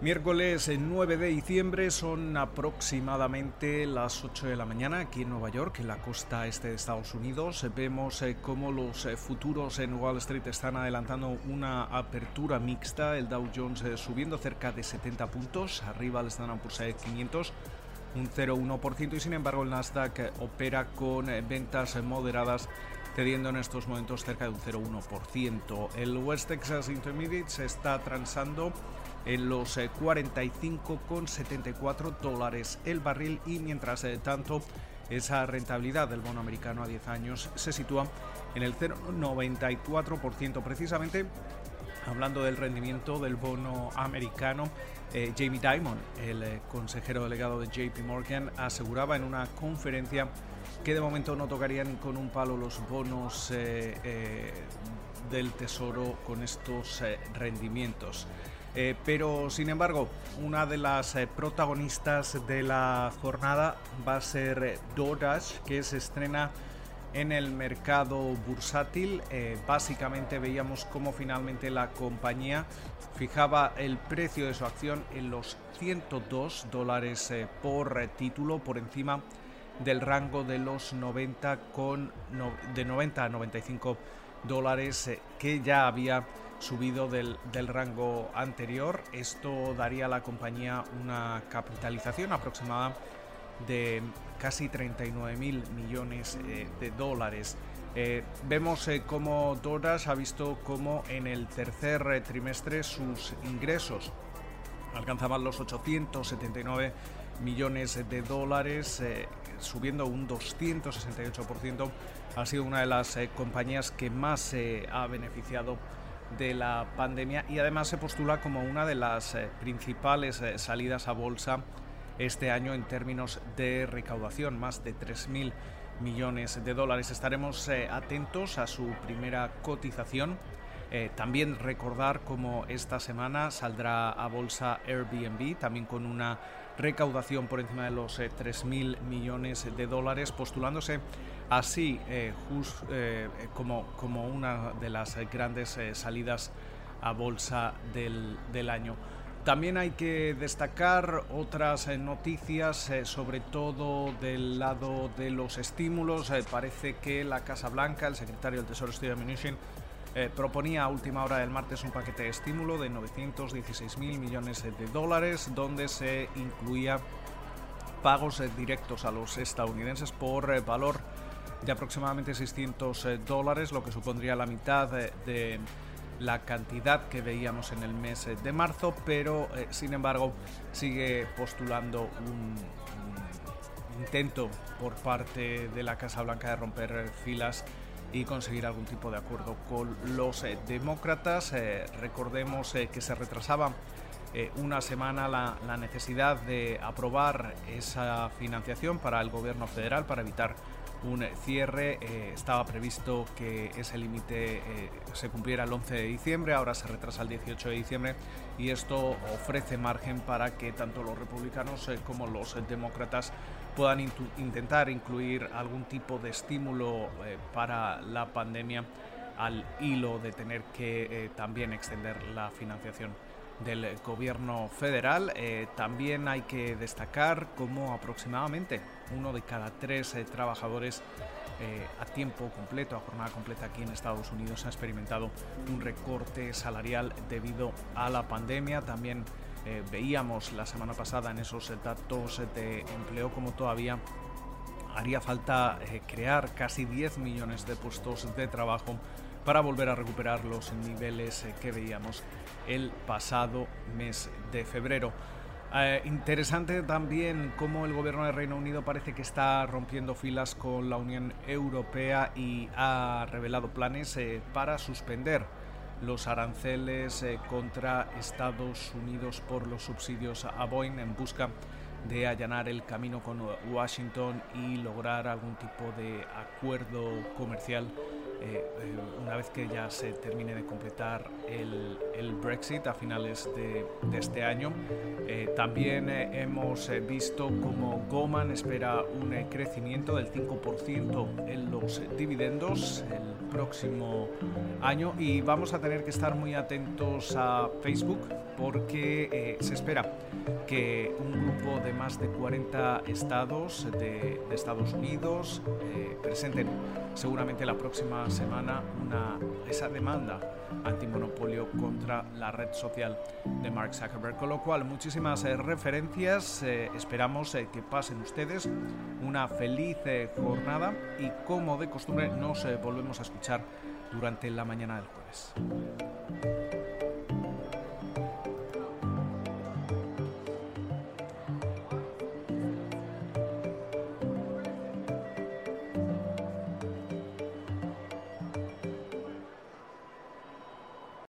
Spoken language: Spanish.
Miércoles 9 de diciembre son aproximadamente las 8 de la mañana aquí en Nueva York, en la costa este de Estados Unidos. Vemos eh, cómo los eh, futuros en Wall Street están adelantando una apertura mixta. El Dow Jones eh, subiendo cerca de 70 puntos, arriba el Standard Poor's 500 un 0,1% y sin embargo el Nasdaq opera con ventas moderadas cediendo en estos momentos cerca de un 0,1%. El West Texas Intermediate se está transando en los 45,74 eh, dólares el barril y mientras eh, tanto esa rentabilidad del bono americano a 10 años se sitúa en el 0,94% precisamente hablando del rendimiento del bono americano, eh, Jamie Dimon, el consejero delegado de JP Morgan, aseguraba en una conferencia que de momento no tocaría ni con un palo los bonos del Tesoro con estos rendimientos. Eh, pero sin embargo, una de las eh, protagonistas de la jornada va a ser eh, DoorDash, que se estrena en el mercado bursátil. básicamente veíamos cómo finalmente la compañía fijaba el precio de su acción en los 102 dólares por título, por encima del rango de los 90 con de 90 a 95 dólares que ya había subido del, rango anterior. Esto daría a la compañía una capitalización aproximada de casi 39 mil millones eh, de dólares. Eh, vemos eh, cómo DoorDash ha visto cómo en el tercer trimestre sus ingresos alcanzaban los 879 millones de dólares, subiendo un 268%. Ha sido una de las compañías que más se ha beneficiado de la pandemia y además se postula como una de las eh, principales eh, salidas a bolsa este año en términos de recaudación, más de 3.000 millones de dólares. Estaremos eh, atentos a su primera cotización. También recordar cómo esta semana saldrá a bolsa Airbnb, también con una recaudación por encima de los 3.000 millones de dólares, postulándose así eh, eh, como, como, una de las grandes eh, salidas a bolsa del, año. También hay que destacar otras noticias, sobre todo del lado de los estímulos. parece que la Casa Blanca, el secretario del Tesoro Steve Mnuchin, proponía a última hora del martes un paquete de estímulo de 916 mil millones de dólares, donde se incluía pagos directos a los estadounidenses por valor de aproximadamente 600 eh, dólares, lo que supondría la mitad de, la cantidad que veíamos en el mes eh, de marzo, pero eh, sin embargo sigue postulando un, intento por parte de la Casa Blanca de romper filas y conseguir algún tipo de acuerdo con los demócratas. recordemos que se retrasaba una semana la, la, necesidad de aprobar esa financiación para el gobierno federal para evitar un cierre. Eh, estaba previsto que ese límite eh, se cumpliera el 11 de diciembre, ahora se retrasa el 18 de diciembre y esto ofrece margen para que tanto los republicanos eh, como los demócratas puedan intentar incluir algún tipo de estímulo para la pandemia al hilo de tener que también extender la financiación del gobierno federal. también hay que destacar cómo aproximadamente uno de cada tres eh, trabajadores eh, a tiempo completo, a jornada completa aquí en Estados Unidos ha experimentado un recorte salarial debido a la pandemia. También eh, veíamos la semana pasada en esos datos de empleo como todavía haría falta crear casi 10 millones de puestos de trabajo para volver a recuperar los niveles que veíamos el pasado mes de febrero. Eh, interesante también cómo el gobierno de Reino Unido parece que está rompiendo filas con la Unión Europea y ha revelado planes eh, para suspender los aranceles eh, contra Estados Unidos por los subsidios a Boeing en busca de allanar el camino con Washington y lograr algún tipo de acuerdo comercial una vez que ya se termine de completar el, el Brexit a finales de, de este año. también hemos visto como Goman espera un crecimiento del 5% en los dividendos el próximo año y vamos a tener que estar muy atentos a Facebook porque eh, se espera que un grupo de más de 40 estados de, Estados Unidos eh, presenten seguramente la próxima semana una, esa demanda antimonopolio contra la red social de Mark Zuckerberg. Con lo cual, muchísimas eh, referencias. esperamos que pasen ustedes una feliz jornada y como de costumbre nos volvemos a escuchar durante la mañana del jueves.